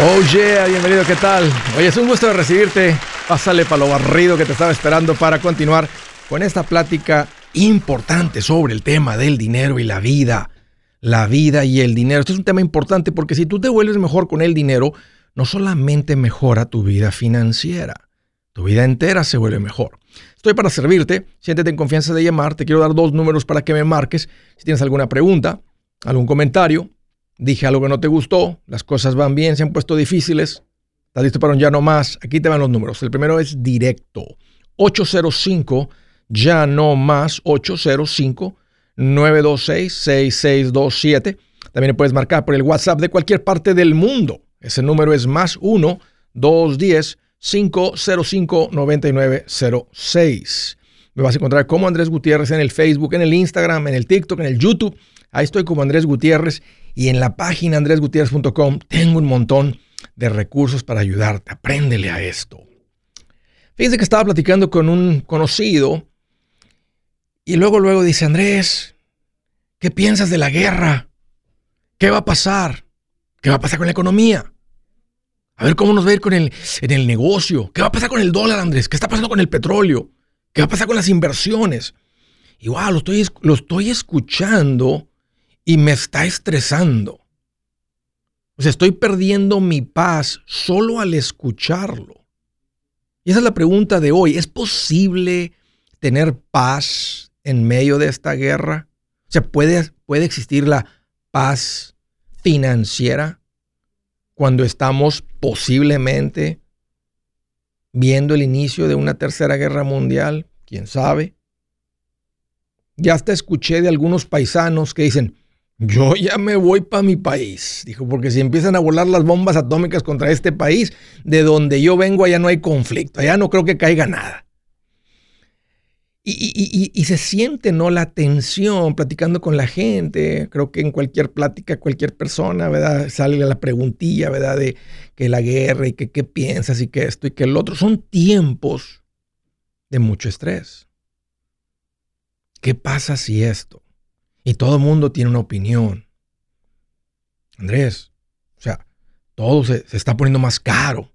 Oh yeah, bienvenido, ¿qué tal? Oye, es un gusto recibirte. Pásale para barrido que te estaba esperando para continuar con esta plática importante sobre el tema del dinero y la vida. La vida y el dinero. Esto es un tema importante porque si tú te vuelves mejor con el dinero, no solamente mejora tu vida financiera, tu vida entera se vuelve mejor. Estoy para servirte, siéntete en confianza de llamar, te quiero dar dos números para que me marques. Si tienes alguna pregunta, algún comentario, dije algo que no te gustó, las cosas van bien, se han puesto difíciles, estás listo para un ya no más, aquí te van los números. El primero es directo, 805 ya no más, 805 926 6627. También puedes marcar por el WhatsApp de cualquier parte del mundo. Ese número es más 1 210 505 9906. Me vas a encontrar como Andrés Gutiérrez en el Facebook, en el Instagram, en el TikTok, en el YouTube. Ahí estoy como Andrés Gutiérrez y en la página andresgutierrez.com tengo un montón de recursos para ayudarte. Apréndele a esto. Fíjense que estaba platicando con un conocido y luego, luego dice, Andrés, ¿qué piensas de la guerra? ¿Qué va a pasar? ¿Qué va a pasar con la economía? A ver cómo nos va a ir con el, en el negocio. ¿Qué va a pasar con el dólar, Andrés? ¿Qué está pasando con el petróleo? ¿Qué va a pasar con las inversiones? Y wow, lo estoy, lo estoy escuchando y me está estresando. O sea, estoy perdiendo mi paz solo al escucharlo. Y esa es la pregunta de hoy. ¿Es posible tener paz en medio de esta guerra? O sea, ¿puede, puede existir la paz financiera? cuando estamos posiblemente viendo el inicio de una tercera guerra mundial, quién sabe. Ya hasta escuché de algunos paisanos que dicen, yo ya me voy para mi país. Dijo, porque si empiezan a volar las bombas atómicas contra este país, de donde yo vengo allá no hay conflicto, allá no creo que caiga nada. Y, se siente, ¿no? La tensión platicando con la gente. Creo que en cualquier plática, cualquier persona, ¿verdad? Sale la preguntilla, ¿verdad? De que la guerra y que qué piensas y que esto y que el otro. Son tiempos de mucho estrés. ¿Qué pasa si esto? Y todo el mundo tiene una opinión. Andrés, o sea, todo se, se está poniendo más caro.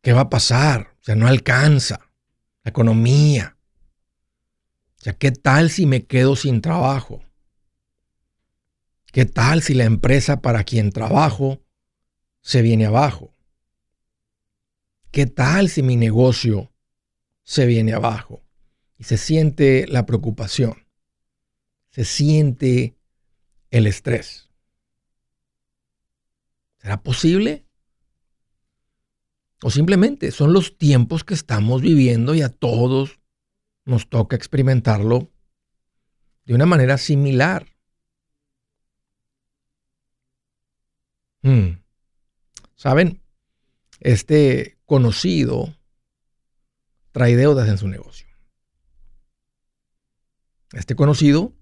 ¿Qué va a pasar? O sea, no alcanza. La economía, sea, ¿qué tal si me quedo sin trabajo? ¿Qué tal si la empresa para quien trabajo se viene abajo? ¿Qué tal si mi negocio se viene abajo? Y se siente la preocupación, se siente el estrés. ¿Será posible? O simplemente son los tiempos que estamos viviendo y a todos nos toca experimentarlo de una manera similar. Hmm. ¿Saben? Este conocido trae deudas en su negocio. Este conocido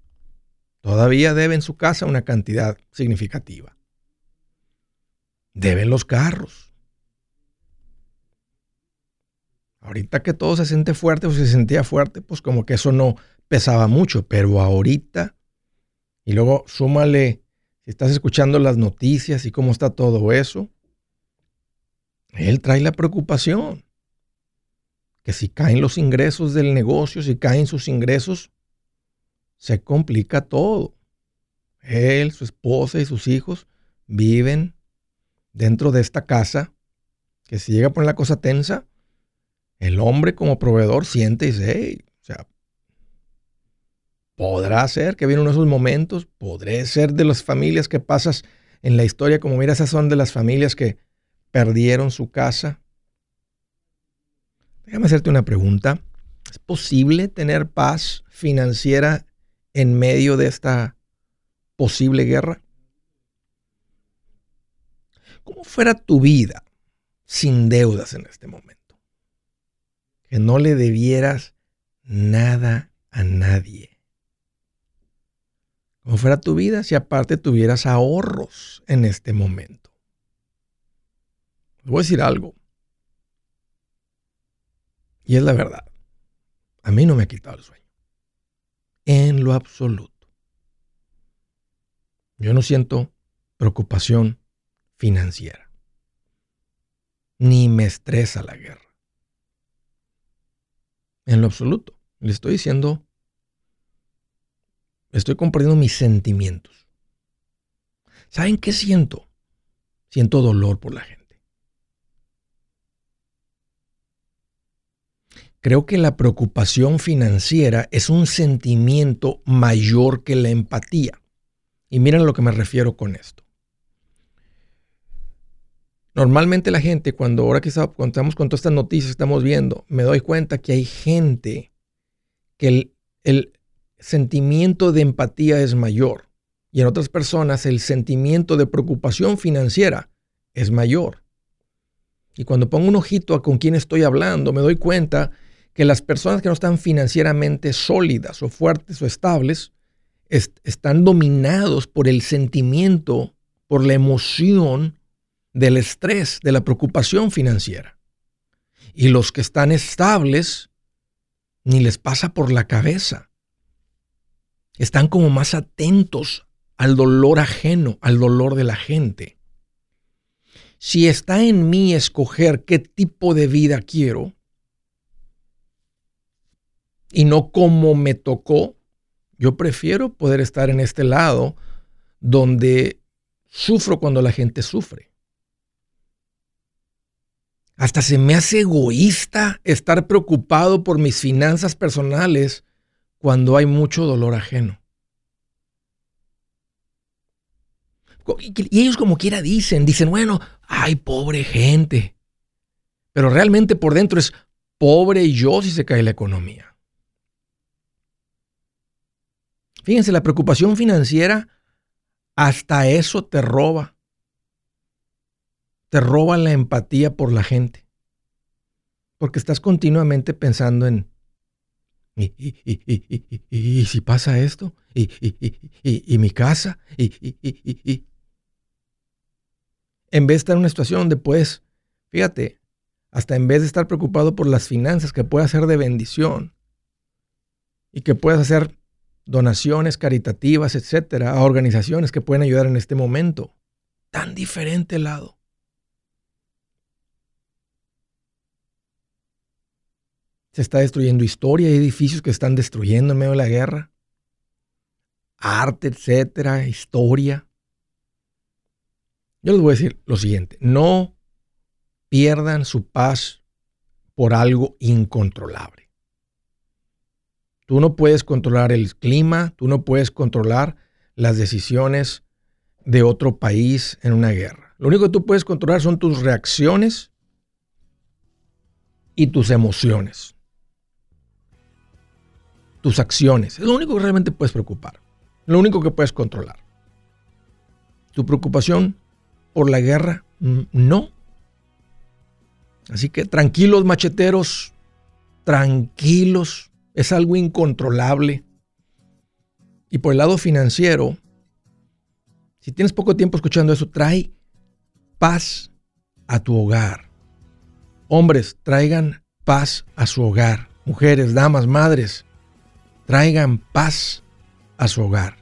todavía debe en su casa una cantidad significativa. Deben los carros. Ahorita que todo se siente fuerte o se sentía fuerte, pues como que eso no pesaba mucho, pero ahorita, y luego súmale, si estás escuchando las noticias y cómo está todo eso, él trae la preocupación que si caen los ingresos del negocio, si caen sus ingresos, se complica todo. Él, su esposa y sus hijos viven dentro de esta casa que si llega a poner la cosa tensa, el hombre como proveedor siente y dice, hey, o sea, podrá ser que viene uno de esos momentos, podré ser de las familias que pasas en la historia, como mira, esas son de las familias que perdieron su casa. Déjame hacerte una pregunta. ¿Es posible tener paz financiera en medio de esta posible guerra? ¿Cómo fuera tu vida sin deudas en este momento? que no le debieras nada a nadie. Como fuera tu vida si aparte tuvieras ahorros en este momento. Les voy a decir algo. Y es la verdad. A mí no me ha quitado el sueño. En lo absoluto. Yo no siento preocupación financiera. ni me estresa la guerra. En lo absoluto. Le estoy diciendo, estoy compartiendo mis sentimientos. ¿Saben qué siento? Siento dolor por la gente. Creo que la preocupación financiera es un sentimiento mayor que la empatía. Y miren a lo que me refiero con esto. Normalmente la gente, cuando ahora que estamos con todas estas noticias estamos viendo, me doy cuenta que hay gente que el, el sentimiento de empatía es mayor y en otras personas el sentimiento de preocupación financiera es mayor. Y cuando pongo un ojito a con quién estoy hablando, me doy cuenta que las personas que no están financieramente sólidas o fuertes o estables están dominados por el sentimiento, por la emoción del estrés, de la preocupación financiera. Y los que están estables, ni les pasa por la cabeza. Están como más atentos al dolor ajeno, al dolor de la gente. Si está en mí escoger qué tipo de vida quiero y no como me tocó, yo prefiero poder estar en este lado donde sufro cuando la gente sufre. Hasta se me hace egoísta estar preocupado por mis finanzas personales cuando hay mucho dolor ajeno. Y ellos como quiera dicen, dicen, bueno, ay, pobre gente. Pero realmente por dentro es pobre yo si se cae la economía. Fíjense, la preocupación financiera hasta eso te roba. Te roba la empatía por la gente. Porque estás continuamente pensando en, ¿y, y, si pasa esto? ¿Y, mi casa? ¿Y, en vez de estar en una situación donde puedes, fíjate, hasta en vez de estar preocupado por las finanzas que puedas hacer de bendición y que puedas hacer donaciones caritativas, etcétera, a organizaciones que pueden ayudar en este momento. Tan diferente lado. Se está destruyendo historia, hay edificios que están destruyendo en medio de la guerra. Arte, etcétera, historia. Yo les voy a decir lo siguiente, no pierdan su paz por algo incontrolable. Tú no puedes controlar el clima, tú no puedes controlar las decisiones de otro país en una guerra. Lo único que tú puedes controlar son tus reacciones y tus emociones. Tus acciones. Es lo único que realmente puedes preocupar. Lo único que puedes controlar. Tu preocupación por la guerra? No. Así que tranquilos macheteros, tranquilos, es algo incontrolable. Y por el lado financiero, si tienes poco tiempo escuchando eso, trae paz a tu hogar. Hombres, traigan paz a su hogar. Mujeres, damas, madres, traigan paz a su hogar.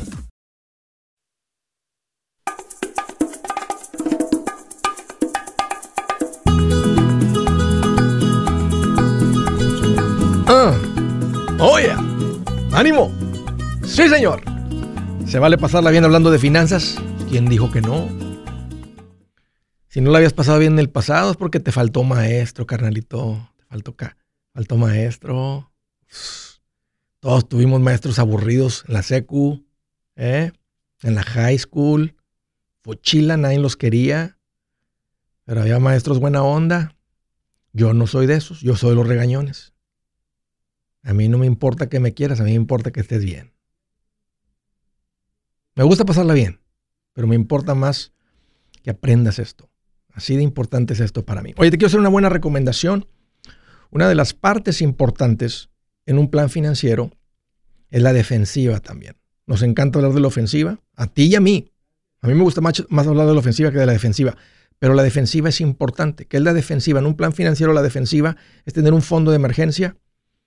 Ah. Oye, ánimo. Sí, señor. ¿Se vale pasarla bien hablando de finanzas? ¿Quién dijo que no? Si no la habías pasado bien en el pasado es porque te faltó maestro, carnalito. Te faltó, faltó maestro. Todos tuvimos maestros aburridos en la secu, ¿eh? en la high school. Fochila, nadie los quería. Pero había maestros buena onda. Yo no soy de esos, yo soy los regañones. A mí no me importa que me quieras, a mí me importa que estés bien. Me gusta pasarla bien, pero me importa más que aprendas esto. Así de importante es esto para mí. Oye, te quiero hacer una buena recomendación. Una de las partes importantes en un plan financiero es la defensiva también. Nos encanta hablar de la ofensiva, a ti y a mí. A mí me gusta más, más hablar de la ofensiva que de la defensiva, pero la defensiva es importante. ¿Qué es la defensiva? En un plan financiero la defensiva es tener un fondo de emergencia,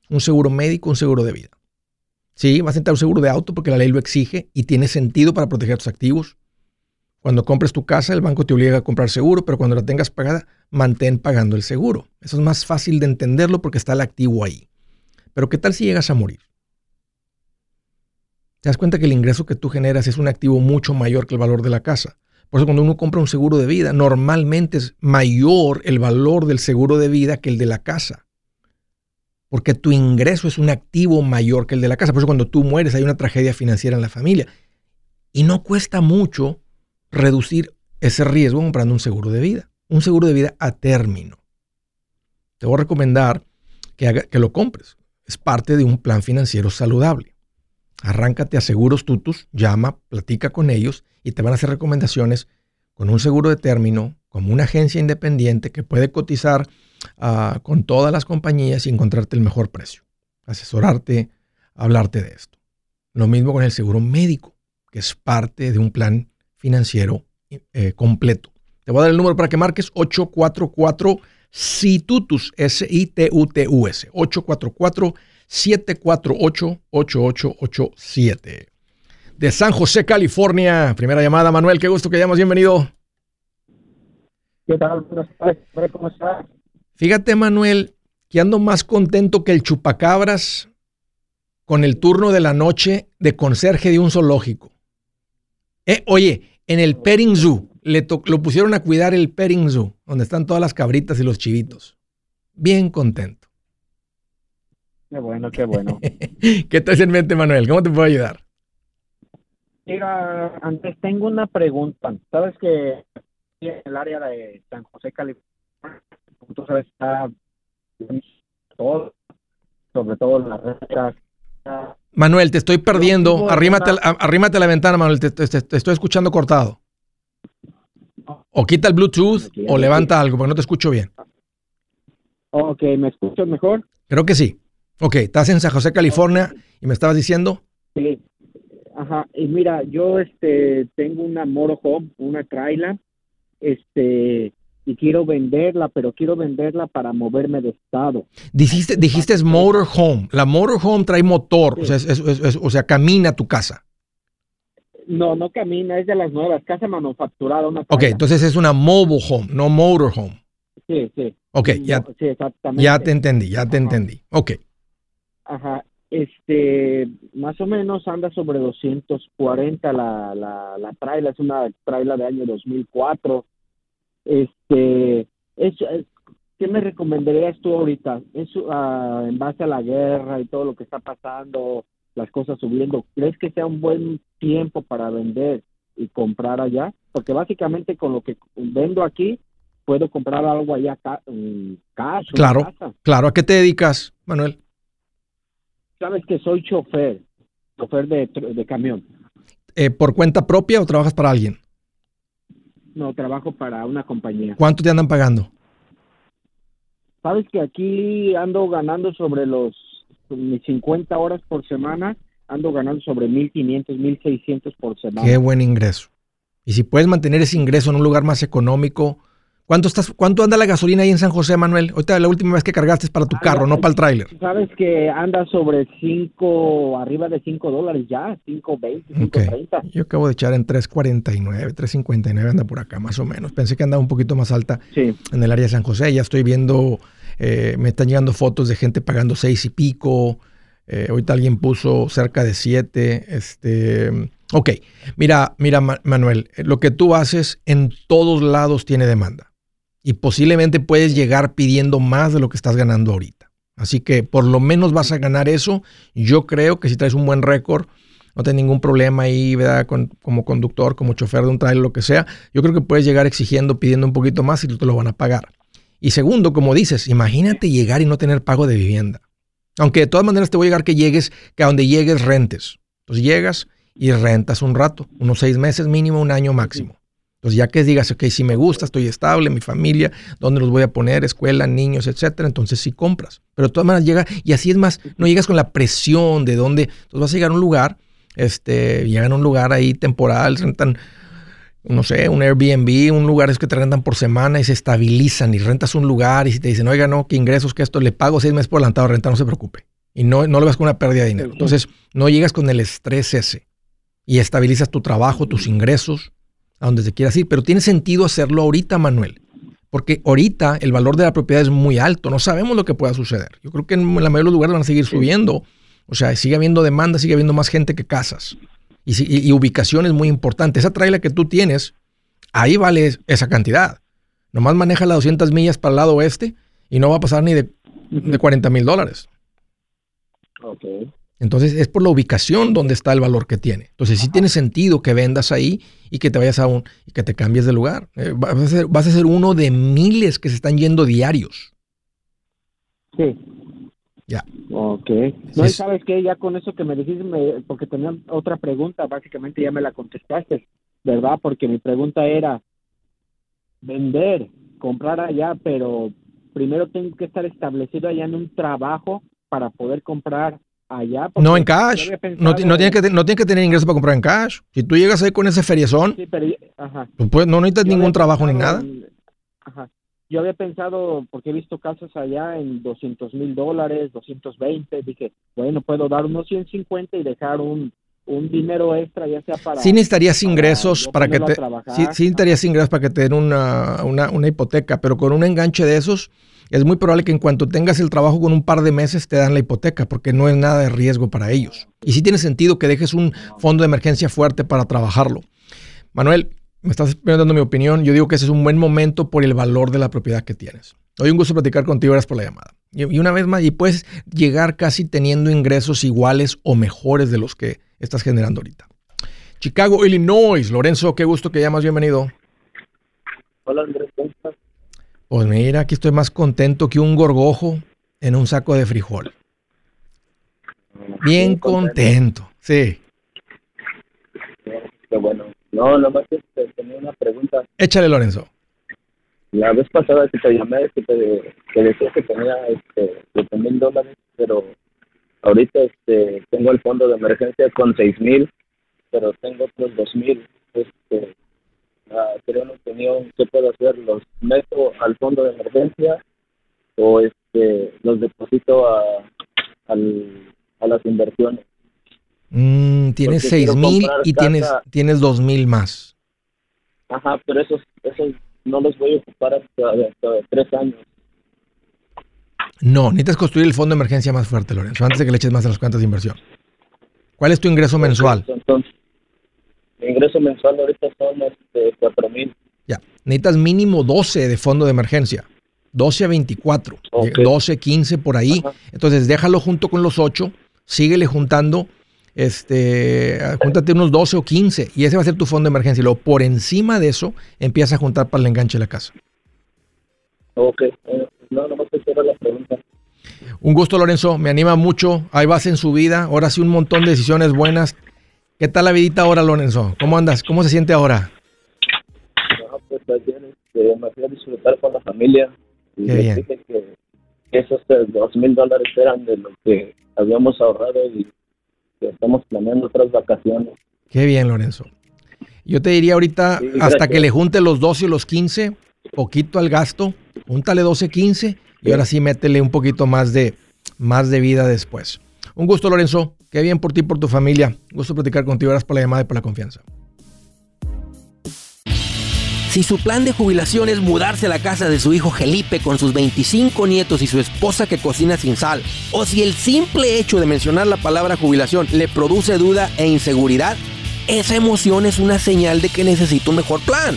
un seguro médico, un seguro de vida. Sí, vas a entrar un seguro de auto porque la ley lo exige y tiene sentido para proteger tus activos. Cuando compres tu casa, el banco te obliga a comprar seguro, pero cuando la tengas pagada, mantén pagando el seguro. Eso es más fácil de entenderlo porque está el activo ahí. Pero ¿qué tal si llegas a morir? Te das cuenta que el ingreso que tú generas es un activo mucho mayor que el valor de la casa. Por eso cuando uno compra un seguro de vida, normalmente es mayor el valor del seguro de vida que el de la casa porque tu ingreso es un activo mayor que el de la casa. Por eso cuando tú mueres hay una tragedia financiera en la familia. Y no cuesta mucho reducir ese riesgo comprando un seguro de vida, un seguro de vida a término. Te voy a recomendar que, lo compres. Es parte de un plan financiero saludable. Arráncate a Seguros Tutus, llama, platica con ellos y te van a hacer recomendaciones con un seguro de término, como una agencia independiente que puede cotizar con todas las compañías y encontrarte el mejor precio. Asesorarte, hablarte de esto. Lo mismo con el seguro médico, que es parte de un plan financiero eh, completo. Te voy a dar el número para que marques 844 SITUTUS, S-I-T-U-T-U-S, 844-748-8887. De San José, California. Primera llamada, Manuel, qué gusto que hayamos bienvenido. ¿Qué tal? ¿Cómo estás? Fíjate, Manuel, que ando más contento que el chupacabras con el turno de la noche de conserje de un zoológico. Eh, oye, en el petting zoo, le lo pusieron a cuidar el petting zoo, donde están todas las cabritas y los chivitos. Bien contento. Qué bueno, qué bueno. ¿Qué te en mente, Manuel? ¿Cómo te puedo ayudar? Mira, antes tengo una pregunta. Sabes que en el área de San José, California, tú sabes, está todo, sobre todo las. Manuel, te estoy perdiendo. Arrímate, arrímate a la ventana, Manuel. Te, estoy escuchando cortado. O quita el Bluetooth o levanta algo, porque no te escucho bien. Ok, ¿me escuchas mejor? Creo que sí. Ok, estás en San José, California, y me estabas diciendo. Sí. Ajá, y mira, yo este tengo una motorhome, una trailer, este, y quiero venderla, pero quiero venderla para moverme de estado. Dijiste, dijiste es motorhome. La motorhome trae motor, o, sea, o sea, camina tu casa. No, no camina, es de las nuevas, casa manufacturada. Una ok, entonces es una mobile home, no motorhome. Sí, sí. Ok, ya, ya te entendí, ya te entendí. Ok. Ajá. Este, más o menos anda sobre 240 la, la, la trailer, es una trailer de año 2004. Este, es, ¿qué me recomendarías tú ahorita? Es, uh, en base a la guerra y todo lo que está pasando, las cosas subiendo, ¿crees que sea un buen tiempo para vender y comprar allá? Porque básicamente con lo que vendo aquí, puedo comprar algo allá cash. Claro, claro. ¿A qué te dedicas, Manuel? Sabes que soy chofer, chofer de, de camión. Eh, ¿Por cuenta propia o trabajas para alguien? No, trabajo para una compañía. ¿Cuánto te andan pagando? Sabes que aquí ando ganando sobre los mis 50 horas por semana, ando ganando sobre 1500, 1600 por semana. Qué buen ingreso. Y si puedes mantener ese ingreso en un lugar más económico, ¿Cuánto, estás, ¿Cuánto anda la gasolina ahí en San José, Manuel? Ahorita la última vez que cargaste es para tu carro, no para el tráiler. Sabes que anda sobre 5, arriba de 5 dólares ya, 5.20, 5.30. Yo acabo de echar en 3.49, 3.59 anda por acá más o menos. Pensé que andaba un poquito más alta en el área de San José. Ya estoy viendo, eh, me están llegando fotos de gente pagando 6 y pico. Eh, ahorita alguien puso cerca de 7. Este, ok, mira, mira Manuel, lo que tú haces en todos lados tiene demanda y posiblemente puedes llegar pidiendo más de lo que estás ganando ahorita. Así que por lo menos vas a ganar eso. Yo creo que si traes un buen récord, no tienes ningún problema ahí, ¿verdad? como conductor, como chofer de un trailer, lo que sea. Yo creo que puedes llegar exigiendo, pidiendo un poquito más y te lo van a pagar. Y segundo, como dices, imagínate llegar y no tener pago de vivienda. Aunque de todas maneras te voy a llegar que llegues, que a donde llegues rentes. Entonces llegas y rentas un rato, unos seis meses mínimo, un año máximo. Entonces, ya que digas, ok, si me gusta, estoy estable, mi familia, ¿dónde los voy a poner? Escuela, niños, etcétera. Entonces sí compras. Pero de todas maneras llega, y así es más, no llegas con la presión de dónde. Entonces vas a llegar a un lugar, este, llegan a un lugar ahí temporal, rentan, no sé, un Airbnb, un lugar es que te rentan por semana y se estabilizan y rentas un lugar y si te dicen, oiga, no, qué ingresos, que esto, le pago seis meses por adelantado de renta, no se preocupe. Y no, no lo vas con una pérdida de dinero. Entonces, no llegas con el estrés ese y estabilizas tu trabajo, tus ingresos a donde te quieras ir, pero tiene sentido hacerlo ahorita, Manuel. Porque ahorita el valor de la propiedad es muy alto, no sabemos lo que pueda suceder. Yo creo que en la mayoría de los lugares van a seguir subiendo. O sea, sigue habiendo demanda, sigue habiendo más gente que casas. Y, ubicación es muy importante. Esa trailer que tú tienes, ahí vale esa cantidad. Nomás maneja las 200 millas para el lado oeste y no va a pasar ni de, de 40 mil dólares. Okay. Entonces es por la ubicación donde está el valor que tiene. Entonces sí tiene sentido que vendas ahí y que te vayas a un y que te cambies de lugar. Eh, vas, a ser, uno de miles que se están yendo diarios. Sí. Ya. Ok. No, sabes qué, ya con eso que me dijiste, porque tenía otra pregunta, básicamente ya me la contestaste, ¿verdad? Porque mi pregunta era vender, comprar allá, pero primero tengo que estar establecido allá en un trabajo para poder comprar allá. No en cash. No, tiene que, no tiene que tener ingresos para comprar en cash. Si tú llegas ahí con ese feriezón, pues no necesitas ningún trabajo ni nada. Yo había pensado, porque he visto casas allá en 200 mil dólares, 220. Dije, bueno, puedo dar unos 150 y dejar un, un dinero extra, ya sea para. Sí necesitarías ingresos para que te. Sí, sí, necesitarías ingresos para que te den una, una, una hipoteca, pero con un enganche de esos es muy probable que en cuanto tengas el trabajo con un par de meses te dan la hipoteca porque no es nada de riesgo para ellos. Y sí tiene sentido que dejes un fondo de emergencia fuerte para trabajarlo. Manuel, me estás preguntando mi opinión. Yo digo que ese es un buen momento por el valor de la propiedad que tienes. Hoy un gusto platicar contigo, gracias por la llamada. Y una vez más, y puedes llegar casi teniendo ingresos iguales o mejores de los que estás generando ahorita. Chicago, Illinois. Lorenzo, qué gusto que llamas, bienvenido. Hola Andrés, ¿cómo estás? Pues mira, aquí estoy más contento que un gorgojo en un saco de frijol. Bien contento, sí. Qué bueno. No, nomás este, tenía una pregunta. Échale, Lorenzo. La vez pasada que te llamé, que te que decía que tenía este, 7 mil dólares, pero ahorita este, tengo el fondo de emergencia con 6 mil, pero tengo otros 2 mil. Este, uh, creo una opinión, ¿qué puedo hacer? ¿Los meto al fondo de emergencia o este los deposito a, a las inversiones? Mm, tienes seis mil y tienes, tienes dos mil más. Ajá, pero esos, esos no los voy a ocupar hasta, hasta tres años. No, necesitas construir el fondo de emergencia más fuerte, Lorenzo, antes de que le eches más a las cuentas de inversión. ¿Cuál es tu ingreso mensual? Entonces, mi ingreso mensual ahorita son este, 4 mil. Ya, necesitas mínimo 12 de fondo de emergencia. 12 a 24, Ok. 12, 15 por ahí. Ajá. Entonces déjalo junto con los 8, síguele juntando, este, júntate unos 12 o 15 y ese va a ser tu fondo de emergencia. Y luego por encima de eso empieza a juntar para el enganche de la casa. Ok, no, la pregunta. Un gusto, Lorenzo, me anima mucho. Ahí vas en su vida, ahora sí un montón de decisiones buenas. ¿Qué tal la vidita ahora, Lorenzo? ¿Cómo andas? ¿Cómo se siente ahora? No, pues ayer este, me fui a disfrutar con la familia y Qué bien. dije que, que esos dos mil dólares eran de lo que habíamos ahorrado y que estamos planeando otras vacaciones. Qué bien, Lorenzo. Yo te diría ahorita, Sí, hasta que le junte los 12 y los 15, poquito al gasto, júntale 12, 15 y ahora sí métele un poquito más de, más de vida después. Un gusto, Lorenzo. Qué bien por ti por tu familia. Gusto platicar contigo. Gracias por la llamada y por la confianza. Si su plan de jubilación es mudarse a la casa de su hijo Felipe con sus 25 nietos y su esposa que cocina sin sal, o si el simple hecho de mencionar la palabra jubilación le produce duda e inseguridad, esa emoción es una señal de que necesita un mejor plan.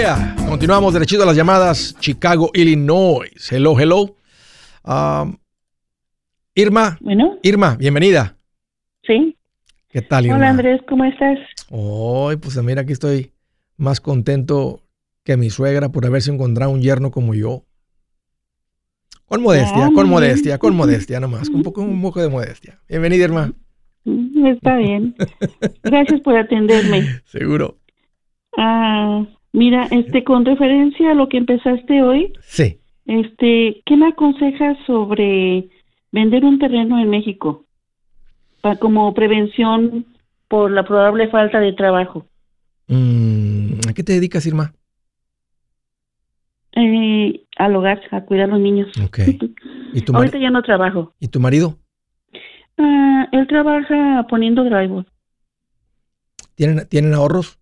Yeah. Continuamos derechito a las llamadas. Chicago, Illinois. Hello, hello. Um, Irma, Bueno, Irma, bienvenida. sí. ¿Qué tal, Irma? Hola Andrés, ¿cómo estás? Ay, pues mira, aquí estoy más contento que mi suegra por haberse encontrado un yerno como yo. Con modestia, Ah, con modestia, con modestia nomás, con un poco, un poco de modestia. Bienvenida, Irma. Mm, Está bien. Gracias por atenderme. Seguro. Ah, mira, este, con referencia a lo que empezaste hoy, Sí. este, ¿qué me aconsejas sobre vender un terreno en México para como prevención por la probable falta de trabajo? Mm, ¿A qué te dedicas, Irma? Eh, al hogar, a cuidar a los niños. Ok. ¿Y tu, Ahorita ya no trabajo. ¿Y tu marido? Ah, él trabaja poniendo drywall. ¿Tienen, ¿Tienen ahorros?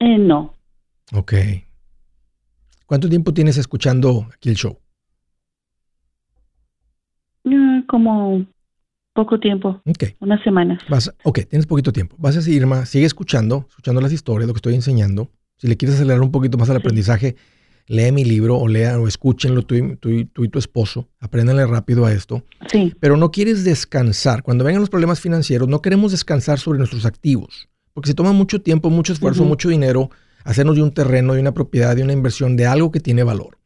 Eh, no, Ok. ¿Cuánto tiempo tienes escuchando aquí el show? Ah, como poco tiempo, Ok. unas semanas. Vas, ok, tienes poquito tiempo. Vas a seguir, Irma, sigue escuchando, escuchando las historias, lo que estoy enseñando. Si le quieres acelerar un poquito más Sí. aprendizaje, lee mi libro o lea o escúchenlo tú y, tú y- tú y tu esposo. Apréndanle rápido a esto. Sí, Pero no quieres descansar. Cuando vengan los problemas financieros, no queremos descansar sobre nuestros activos. Porque se toma mucho tiempo, mucho esfuerzo, Ujú. mucho dinero hacernos de un terreno, de una propiedad, de una inversión, de algo que tiene valor.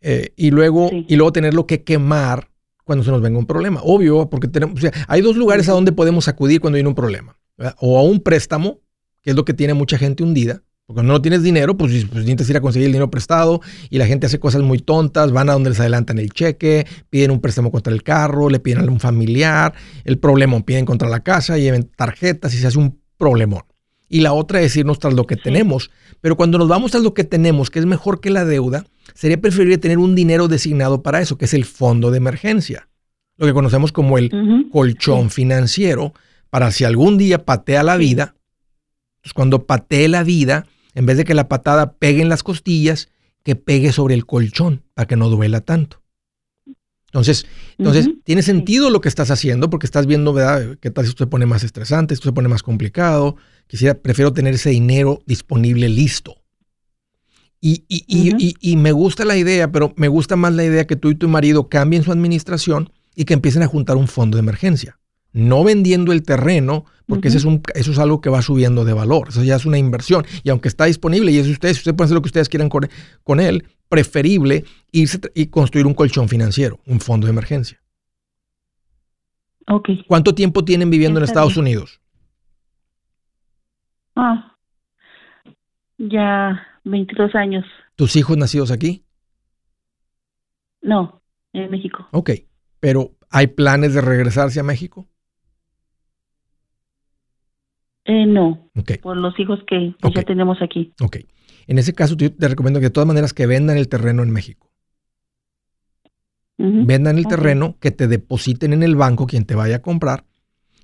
Eh, y, luego, Sí. y luego tenerlo que quemar cuando se nos venga un problema. Obvio, porque tenemos, o sea, hay dos lugares a donde podemos acudir cuando viene un problema. ¿verdad? O a un préstamo, que es lo que tiene mucha gente hundida. Porque cuando no tienes dinero, pues, pues necesitas ir a conseguir el dinero prestado y la gente hace cosas muy tontas, van a donde les adelantan el cheque, piden un préstamo contra el carro, le piden a un familiar, el problema piden contra la casa, lleven tarjetas y se hace un problemón. Y la otra es irnos tras lo que tenemos. Pero cuando nos vamos tras lo que tenemos, que es mejor que la deuda, sería preferible tener un dinero designado para eso, que es el fondo de emergencia. Lo que conocemos como el colchón financiero, para si algún día patea la vida, pues cuando patee la vida, en vez de que la patada pegue en las costillas, que pegue sobre el colchón, para que no duela tanto. Entonces, entonces tiene sentido lo que estás haciendo porque estás viendo, ¿verdad? ¿Qué tal si esto se pone más estresante, esto se pone más complicado? Quisiera, prefiero tener ese dinero disponible listo. Y, y, y- y- y me gusta la idea, pero me gusta más la idea que tú y tu marido cambien su administración y que empiecen a juntar un fondo de emergencia. No vendiendo el terreno, porque ese es un, eso es algo que va subiendo de valor. Eso ya es una inversión. Y aunque está disponible y es de ustedes, ustedes pueden hacer lo que ustedes quieran con, con él, preferible irse y construir un colchón financiero, un fondo de emergencia. ¿Cuánto tiempo tienen viviendo en Estados bien. Unidos? Ah, ya 22 años. ¿Tus hijos nacidos aquí? No, en México. Ok. Pero ¿hay planes de regresarse a México? Eh, no, Ok. por los hijos que ya tenemos aquí. Ok. En ese caso, yo te recomiendo que de todas maneras que vendan el terreno en México. Vendan el terreno, que te depositen en el banco quien te vaya a comprar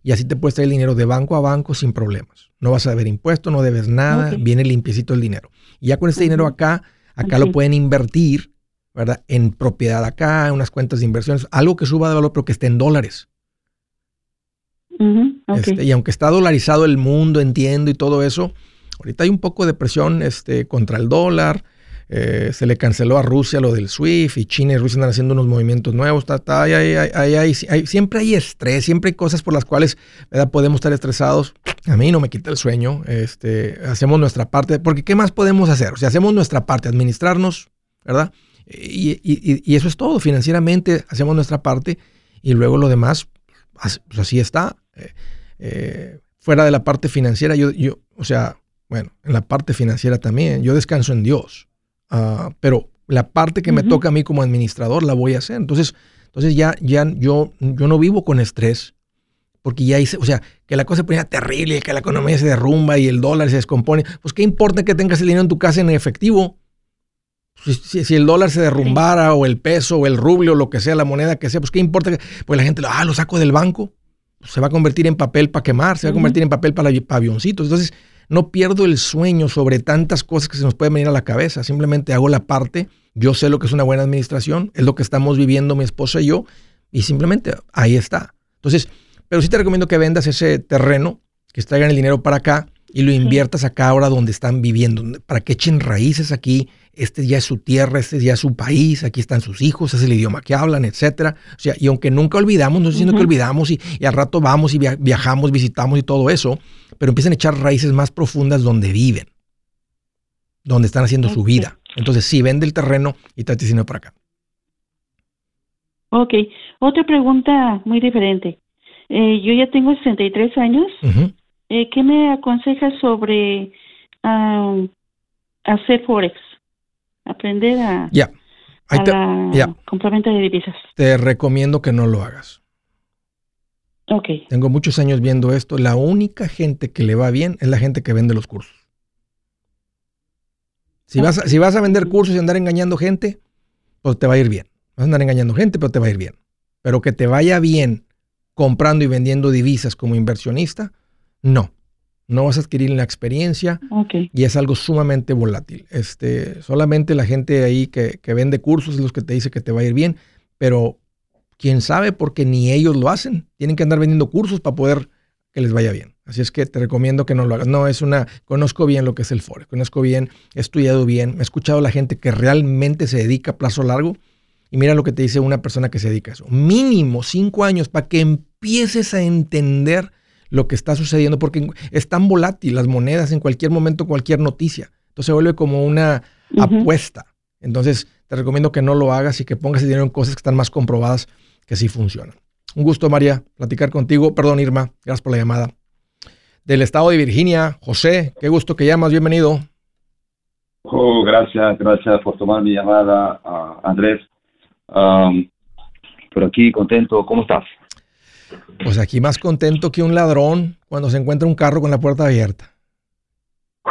y así te puedes traer el dinero de banco a banco sin problemas. No vas a deber impuestos, no debes nada, viene limpiecito el dinero. Y ya con este dinero acá, acá lo pueden invertir, ¿verdad? En propiedad acá, en unas cuentas de inversiones, algo que suba de valor pero que esté en dólares. Este, y aunque está dolarizado el mundo, entiendo y todo eso, ahorita hay un poco de presión este, contra el dólar. eh, se le canceló a Rusia lo del SWIFT y China y Rusia están haciendo unos movimientos nuevos. hay- hay- siempre hay estrés, siempre hay cosas por las cuales podemos estar estresados. A mí no me quita el sueño. Este, hacemos nuestra parte, porque ¿qué más podemos hacer? O sea, hacemos nuestra parte, administrarnos, ¿verdad? Y, y- eso es todo. Financieramente hacemos nuestra parte y luego lo demás, as- pues así está. Eh, eh, fuera de la parte financiera, yo, yo, o sea, bueno, en la parte financiera también, yo descanso en Dios. Ah, pero la parte que me toca a mí como administrador la voy a hacer. Entonces, entonces ya, ya yo, yo no vivo con estrés. Porque ya hice, o sea, que la cosa se ponía terrible, que la economía se derrumba y el dólar se descompone. Pues qué importa que tengas el dinero en tu casa en efectivo. Si, si- si el dólar se derrumbara o el peso o el rublo o lo que sea, la moneda que sea, pues qué importa. que- Pues la gente, ah, lo saco del banco. Pues se va a convertir en papel para quemar, se va a convertir en papel para, para avioncitos. Entonces, no pierdo el sueño sobre tantas cosas que se nos pueden venir a la cabeza. Simplemente hago la parte. Yo sé lo que es una buena administración, es lo que estamos viviendo mi esposa y yo, y simplemente ahí está. Entonces, pero sí te recomiendo que vendas ese terreno, que traigan el dinero para acá y lo inviertas acá ahora donde están viviendo, para que echen raíces aquí. Este ya es su tierra, este ya es su país, aquí están sus hijos, es el idioma que hablan, etcétera. O sea, y aunque nunca olvidamos, no estoy diciendo que olvidamos y, y al rato vamos y via- viajamos, visitamos y todo eso, pero empiezan a echar raíces más profundas donde viven, donde están haciendo su vida. Entonces, sí, vende el terreno y trate dinero para acá. Ok, otra pregunta muy diferente. Eh, yo ya tengo 63 años. Eh, ¿Qué me aconsejas sobre hacer Forex? Aprender a, Ya. Ahí a te, la compraventa de divisas. te recomiendo que no lo hagas. Tengo muchos años viendo esto. La única gente que le va bien es la gente que vende los cursos. Si vas, a, si vas a vender cursos y andar engañando gente, pues te va a ir bien. Vas a andar engañando gente, pero te va a ir bien. Pero que te vaya bien comprando y vendiendo divisas como inversionista, no. No vas a adquirir la experiencia y es algo sumamente volátil. Este, solamente la gente ahí que, que vende cursos es los que te dice que te va a ir bien, pero quién sabe porque ni ellos lo hacen. Tienen que andar vendiendo cursos para poder que les vaya bien. Así es que te recomiendo que no lo hagas. No, es una, conozco bien lo que es el Forex, conozco bien, he estudiado bien, he escuchado a la gente que realmente se dedica a plazo largo y mira lo que te dice una persona que se dedica a eso. Mínimo cinco años para que empieces a entender lo que está sucediendo, porque es tan volátil las monedas en cualquier momento, cualquier noticia. Entonces se vuelve como una apuesta. Entonces te recomiendo que no lo hagas y que pongas el dinero en cosas que están más comprobadas que sí funcionan. Un gusto, María, platicar contigo. Perdón, Irma, gracias por la llamada. Del estado de Virginia, José, qué gusto que llamas, bienvenido. Oh, gracias, gracias por tomar mi llamada, ah, Andrés. Am, por aquí, contento. ¿Cómo estás? Pues aquí más contento que un ladrón cuando se encuentra un carro con la puerta abierta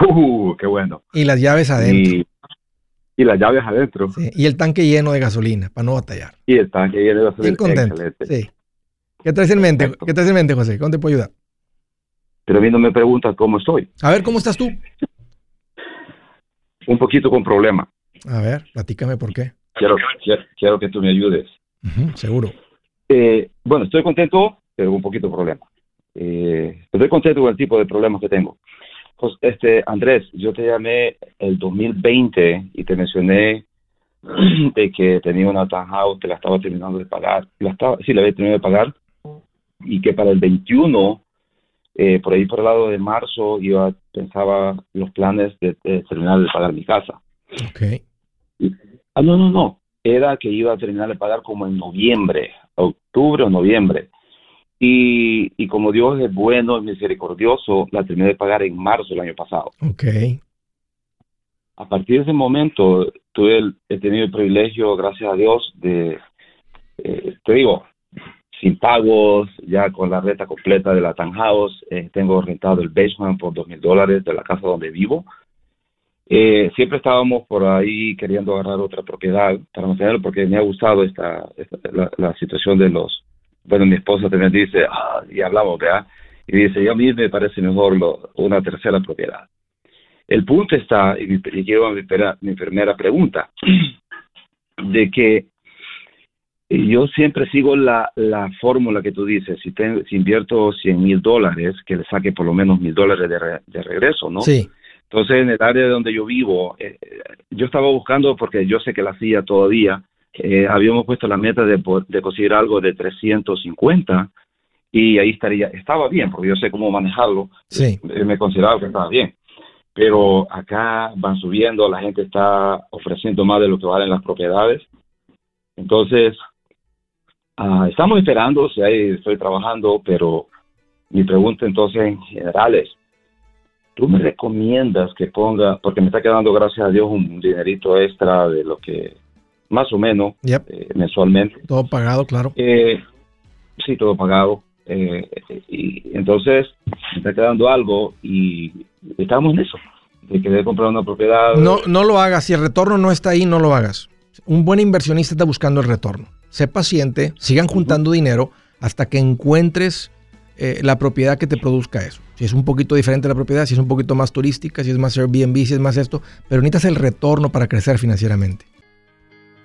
Uh, qué bueno. y las llaves adentro Y, y las llaves adentro. sí, y el tanque lleno de gasolina para no batallar. Y el tanque lleno de gasolina. Bien contento. Excelente. Sí. ¿Qué traes en mente? Perfecto. ¿Qué traes en mente, José? ¿Cómo te puedo ayudar? Pero a mí no me preguntas cómo estoy. A ver, ¿cómo estás tú? Un poquito con problema. A ver, platícame por qué. Quiero, quiero, quiero que tú me ayudes. Seguro. Eh, bueno, estoy contento, pero un poquito problema. Eh, estoy contento con el tipo de problemas que tengo. Pues, este, Andrés, yo te llamé el 2020 y te mencioné de que tenía una townhouse que la estaba terminando de pagar, la estaba, sí, la había terminado de pagar, y que para el 21, eh, por ahí por el lado de marzo, yo pensaba los planes de, de terminar de pagar mi casa. Ok. Ah, no, no, no. Era que iba a terminar de pagar como en noviembre, octubre o noviembre. Y, y como Dios es bueno y misericordioso, la terminé de pagar en marzo del año pasado. Ok. A partir de ese momento, tuve el- he tenido el privilegio, gracias a Dios, de, eh, te digo, sin pagos, ya con la renta completa de la townhouse, eh, tengo rentado el basement por dos mil dólares de la casa donde vivo. Eh, siempre estábamos por ahí queriendo agarrar otra propiedad para mantenerlo porque me ha gustado esta, esta- la, la situación de los, bueno, mi esposa también dice, ah, y hablamos, ¿verdad? Y dice, yo a mí me parece mejor lo- una tercera propiedad. El punto está, y, y llego a mi, mi primera pregunta, de que yo siempre sigo la, la fórmula que tú dices, si, tengo- si invierto 100 mil dólares, que le saque por lo menos mil dólares de, re- de regreso, ¿no? Sí. Entonces, en el área donde yo vivo, eh, eh, yo estaba buscando, porque yo sé que la hacía todavía, eh, habíamos puesto la meta de, de conseguir algo de 350 y ahí estaría, estaba bien, porque yo sé cómo manejarlo, Sí. eh, me consideraba que estaba bien. Pero acá van subiendo, la gente está ofreciendo más de lo que valen las propiedades. Entonces, ah, estamos esperando, o sea, ahí estoy trabajando, pero mi pregunta entonces en general es, ¿tú me recomiendas que ponga, porque me está quedando, gracias a Dios, un dinerito extra de lo que, más o menos, Yep. eh, mensualmente? Todo pagado, claro. Eh, sí, todo pagado. Eh, y entonces me está quedando algo y estamos en eso. De querer comprar una propiedad. No, no lo hagas. Si el retorno no está ahí, no lo hagas. Un buen inversionista está buscando el retorno. Sé paciente, sigan juntando dinero hasta que encuentres eh, la propiedad que te produzca eso. Si es un poquito diferente la propiedad, si es un poquito más turística, si es más Airbnb, si es más esto, pero necesitas el retorno para crecer financieramente.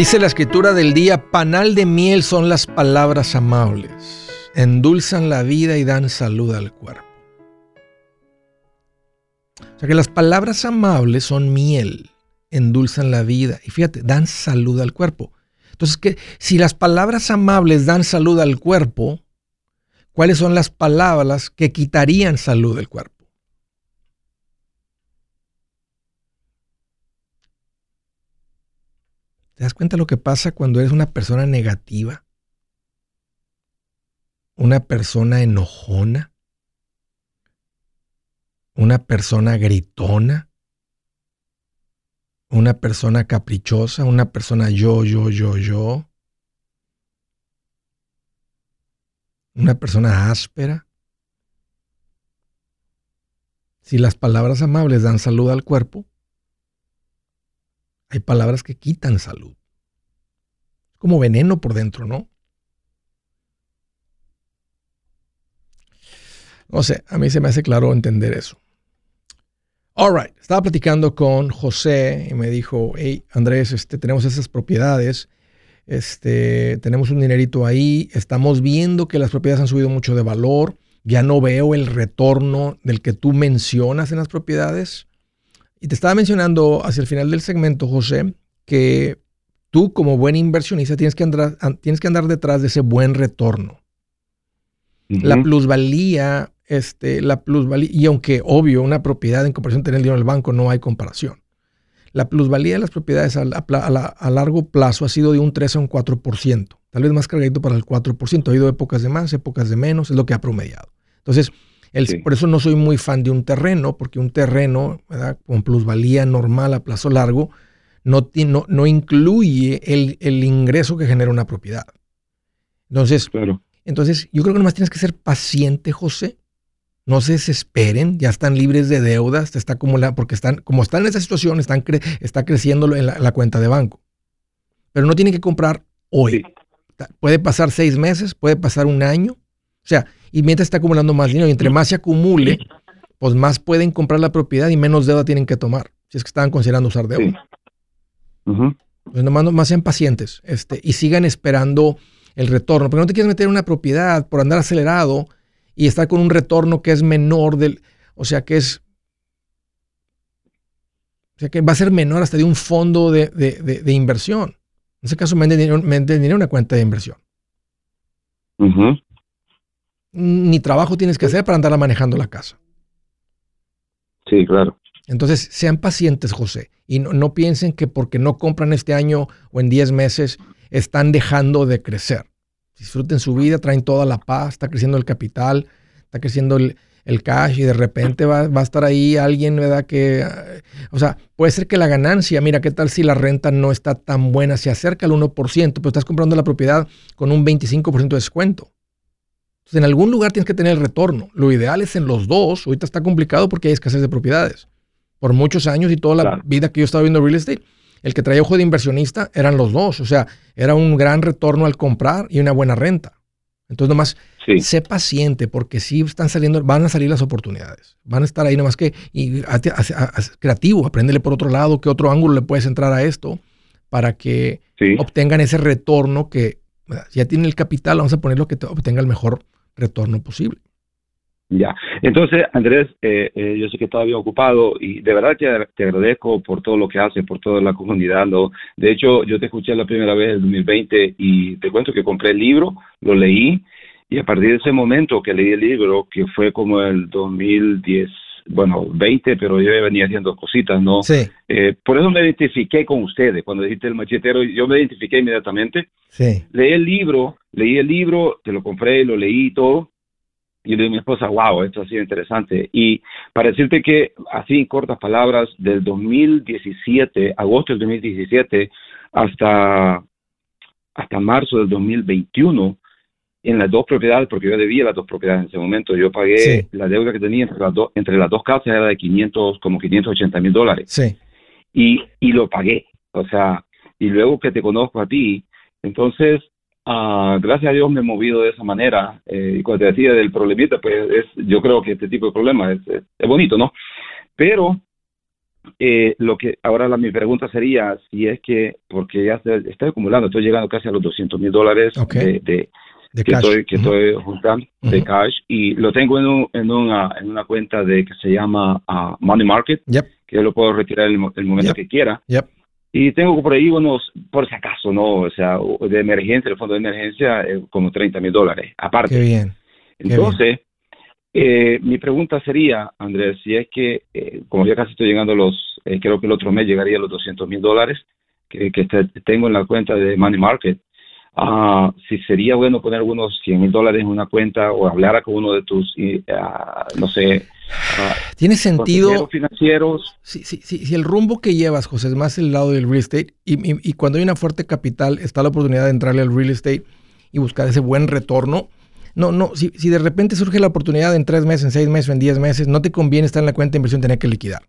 Dice la escritura del día, panal de miel son las palabras amables, endulzan la vida y dan salud al cuerpo. O sea que las palabras amables son miel, endulzan la vida y fíjate, dan salud al cuerpo. Entonces, que si las palabras amables dan salud al cuerpo, ¿cuáles son las palabras que quitarían salud del cuerpo? ¿Te das cuenta lo que pasa cuando eres una persona negativa? Una persona enojona. Una persona gritona. Una persona caprichosa. Una persona yo, yo, yo, yo. Una persona áspera. Si las palabras amables dan salud al cuerpo, hay palabras que quitan salud. Como veneno por dentro, ¿no? No sé, a mí se me hace claro entender eso. All right, estaba platicando con José y me dijo, hey, Andrés, este, tenemos esas propiedades, este, tenemos un dinerito ahí, estamos viendo que las propiedades han subido mucho de valor, ya no veo el retorno del que tú mencionas en las propiedades Y te estaba mencionando hacia el final del segmento, José, que tú como buen inversionista tienes que andar, an- tienes que andar detrás de ese buen retorno. La plusvalía, este, la plusvalía, y aunque obvio, una propiedad en comparación a tener el dinero en el banco, no hay comparación. La plusvalía de las propiedades a, la- a la- a largo plazo ha sido de un 3 a un 4%, tal vez más cargadito para el 4%. Ha habido épocas de más, épocas de menos, es lo que ha promediado. Entonces, el- Sí. por eso no soy muy fan de un terreno, porque un terreno ¿verdad? con plusvalía normal a plazo largo no, ti- no, no incluye el, el ingreso que genera una propiedad. Entonces, Claro. entonces, yo creo que nomás tienes que ser paciente, José. No se desesperen, ya están libres de deudas, está acumulando, porque están, como están en esa situación, están cre- está creciendo en la, la cuenta de banco. Pero no tienen que comprar hoy. Sí. Puede pasar seis meses, puede pasar un año. O sea, y mientras está acumulando más dinero, y entre más se acumule, pues más pueden comprar la propiedad y menos deuda tienen que tomar. Si es que estaban considerando usar deuda. Sí. Ujú. Pues nomás, nomás sean pacientes este, y sigan esperando el retorno. Porque no te quieres meter en una propiedad por andar acelerado y estar con un retorno que es menor del. O sea, que es. O sea, que va a ser menor hasta de un fondo de, de- de- de inversión. En ese caso, venden dinero, venden dinero en una cuenta de inversión. Ujú. Ni trabajo tienes que hacer para andar manejando la casa. Sí, claro. Entonces, sean pacientes, José, y no, no piensen que porque no compran este año o en 10 meses están dejando de crecer. Disfruten su vida, traen toda la paz, está creciendo el capital, está creciendo el, el cash y de repente va, va a estar ahí alguien, ¿verdad? Que, eh, o sea, puede ser que la ganancia, mira, ¿qué tal si la renta no está tan buena? Se acerca al 1%, pero estás comprando la propiedad con un 25% de descuento. Entonces, en algún lugar tienes que tener el retorno. Lo ideal es en los dos. Ahorita está complicado porque hay escasez de propiedades. Por muchos años y toda la Claro. vida que yo estaba viendo real estate, el que traía ojo de inversionista eran los dos. O sea, era un gran retorno al comprar y una buena renta. Entonces, nomás Sí. sé paciente porque sí están saliendo, van a salir las oportunidades. Van a estar ahí nomás que, y haz- creativo, apréndele por otro lado, qué otro ángulo le puedes entrar a esto para que Sí. obtengan ese retorno que ya tienen el capital, vamos a poner lo que te- obtenga el mejor retorno posible. Ya. Entonces, Andrés, eh, eh, yo sé que todavía ocupado y de verdad que te agradezco por todo lo que haces, por toda la comunidad. ¿no? De hecho, yo te escuché la primera vez en el 2020 y te cuento que compré el libro, lo leí y a partir de ese momento que leí el libro, que fue como el 2010, bueno, 20, pero yo venía haciendo cositas, ¿no? Sí, Eh, por eso me identifiqué con ustedes. Cuando dijiste el machetero, yo me identifiqué inmediatamente. sí. leí el libro, leí el libro, te lo compré, lo leí y todo. Y le dije a mi esposa, wow, esto ha sido interesante. Y para decirte que, así en cortas palabras, del 2017, agosto del 2017, hasta, hasta marzo del 2021, en las dos propiedades, porque yo debía las dos propiedades en ese momento, yo pagué Sí. la deuda que tenía entre las, dos entre las dos casas era de 500, como 580 mil dólares Sí, y, y lo pagué. O sea, y luego que te conozco a ti, entonces, ah, gracias a Dios me he movido de esa manera. Eh, y cuando te decía del problemita, pues es, yo creo que este tipo de problema es, es, es bonito, ¿no? Pero eh, lo que ahora la, mi pregunta sería si es que, porque ya se- estoy acumulando, estoy llegando casi a los 200 mil dólares de, de- de que cash. estoy, que estoy juntando de cash y lo tengo en, un- en, una, en una cuenta de que se llama ah, Money Market, Yep, que yo lo puedo retirar el, el momento Yep. que quiera. yep. Y tengo por ahí unos, por si acaso, ¿no? O sea, de emergencia, el fondo de emergencia, eh, como 30 mil dólares, aparte. Qué bien. Entonces, eh, mi pregunta sería, Andrés, si es que, eh, como ya casi estoy llegando a los, eh, creo que el otro mes llegaría a los 200 mil dólares que, que te- tengo en la cuenta de Money Market, ah, si sería bueno poner algunos 100 mil dólares en una cuenta o hablar con uno de tus, ah, no sé, ah, Tiene sentido. financieros. Si, si, si, si el rumbo que llevas, José, es más el lado del real estate, y, y- y cuando hay una fuerte capital, está la oportunidad de entrarle al real estate y buscar ese buen retorno. No, no, si, si de repente surge la oportunidad en tres meses, en seis meses, en diez meses, no te conviene estar en la cuenta de inversión, tener que liquidar.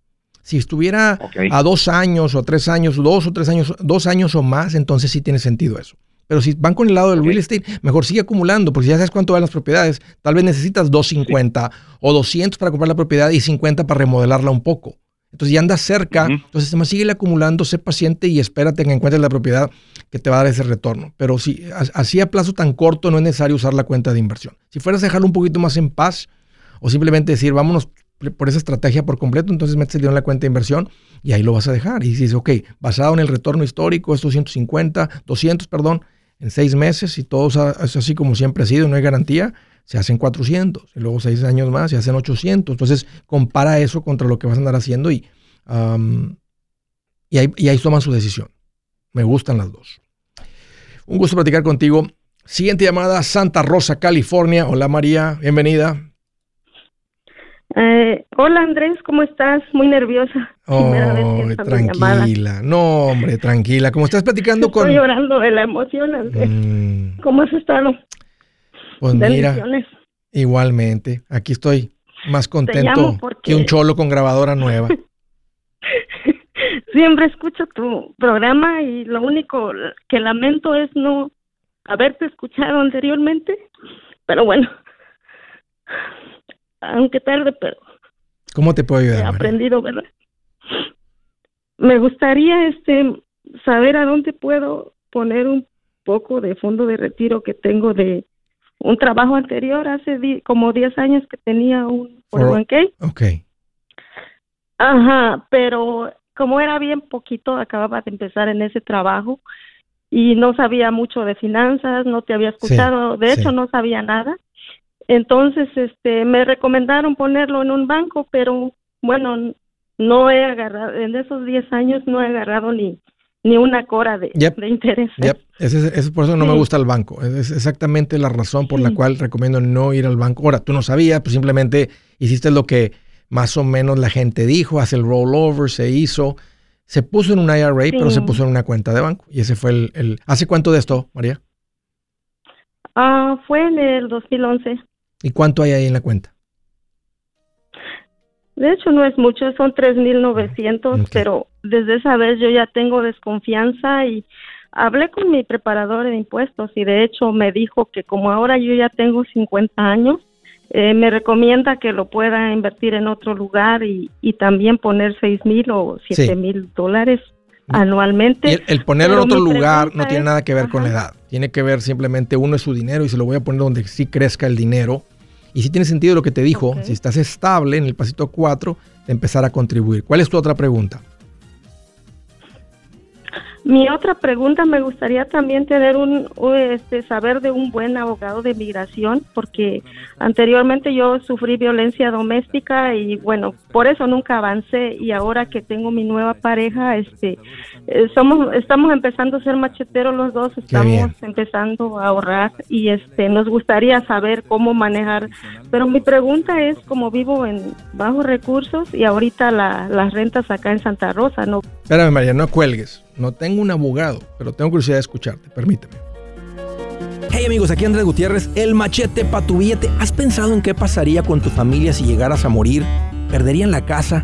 Si estuviera a dos años o tres años, dos o tres años, dos años o más, entonces sí tiene sentido eso. Pero si van con el lado del real estate, mejor sigue acumulando, porque si ya sabes cuánto valen las propiedades, tal vez necesitas 250 o 200 para comprar la propiedad y 50 para remodelarla un poco. Entonces ya andas cerca, entonces más sigue acumulando, sé paciente y espérate que encuentres la propiedad que te va a dar ese retorno. Pero si as- así a plazo tan corto no es necesario usar la cuenta de inversión. Si fueras a dejarlo un poquito más en paz o simplemente decir, vámonos por esa estrategia por completo, entonces metes el dinero en la cuenta de inversión y ahí lo vas a dejar. Y dices, ok, basado en el retorno histórico, estos 150, 200, perdón, en seis meses, y todo es así como siempre ha sido, no hay garantía, se hacen 400. Y luego seis años más se hacen 800. Entonces, compara eso contra lo que vas a andar haciendo y, y, ahí, ahí toman su decisión. Me gustan las dos. Un gusto platicar contigo. Siguiente llamada, Santa Rosa, California. Hola María, bienvenida. Eh, hola Andrés, ¿cómo estás? Muy nerviosa. Oh, tranquila. No, hombre, tranquila. Como estás platicando con... Estoy llorando de la emoción, Andrés. Mm, ¿Cómo has estado? pues mira, igualmente. Aquí estoy más contento porque- que un cholo con grabadora nueva. Siempre escucho tu programa y lo único que lamento es no haberte escuchado anteriormente. Pero bueno, aunque tarde, pero ¿Cómo te puedo he ayudar? María? aprendido, ¿verdad? Me gustaría este saber a dónde puedo poner un poco de fondo de retiro que tengo de un trabajo anterior hace di- como 10 años que tenía un For- 401k. Ok. Ajá, pero como era bien poquito, acababa de empezar en ese trabajo y no sabía mucho de finanzas, no te había escuchado, de sí. hecho no sabía nada. Entonces, este, me recomendaron ponerlo en un banco, pero bueno, no he agarrado, en esos 10 años no he agarrado ni, ni una cora de, Yep. de interés. Yep, es- es por eso no me gusta el banco. Es, es exactamente la razón por la cual recomiendo no ir al banco. Ahora, tú no sabías, pues simplemente hiciste lo que más o menos la gente dijo, hace el rollover, se hizo, se puso en un IRA, pero se puso en una cuenta de banco. Y ese fue el, el- ¿Hace cuánto de esto, María? Ah, fue en el 2011. ¿Y cuánto hay ahí en la cuenta? De hecho, no es mucho, son 3.900, Ok. pero desde esa vez yo ya tengo desconfianza y hablé con mi preparador de impuestos y de hecho me dijo que como ahora yo ya tengo 50 años, eh, me recomienda que lo pueda invertir en otro lugar y, y también poner seis mil o siete mil dólares anualmente. El, el ponerlo en otro lugar no tiene nada que ver con la edad. Tiene que ver simplemente uno es su dinero y se lo voy a poner donde sí crezca el dinero. Y si tiene sentido lo que te dijo, si estás estable en el pasito 4, de empezar a contribuir. ¿Cuál es tu otra pregunta? Mi otra pregunta, me gustaría también tener un, este, saber de un buen abogado de migración, porque anteriormente yo sufrí violencia doméstica y bueno, por eso nunca avancé y ahora que tengo mi nueva pareja, este, eh, somos, estamos empezando a ser macheteros los dos, estamos empezando a ahorrar y este, nos gustaría saber cómo manejar. Pero mi pregunta es, como vivo en bajos recursos y ahorita la, las rentas acá en Santa Rosa, no Espérame, María, no cuelgues. No tengo un abogado, pero tengo curiosidad de escucharte. Permíteme. Hey amigos, aquí Andrés Gutiérrez, el machete para tu billete. ¿Has pensado en qué pasaría con tu familia si llegaras a morir? ¿Perderían la casa?